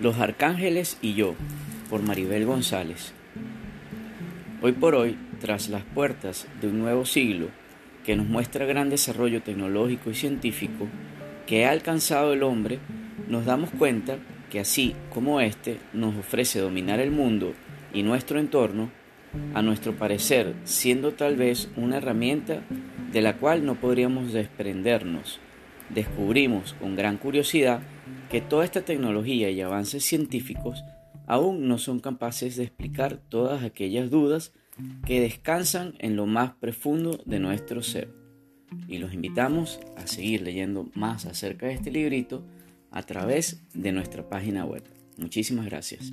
Los Arcángeles y yo, por Maribel González. Hoy por hoy, tras las puertas de un nuevo siglo que nos muestra gran desarrollo tecnológico y científico que ha alcanzado el hombre, nos damos cuenta que así como éste nos ofrece dominar el mundo y nuestro entorno, a nuestro parecer siendo tal vez una herramienta de la cual no podríamos desprendernos, descubrimos con gran curiosidad que toda esta tecnología y avances científicos aún no son capaces de explicar todas aquellas dudas que descansan en lo más profundo de nuestro ser. Y los invitamos a seguir leyendo más acerca de este librito a través de nuestra página web. Muchísimas gracias.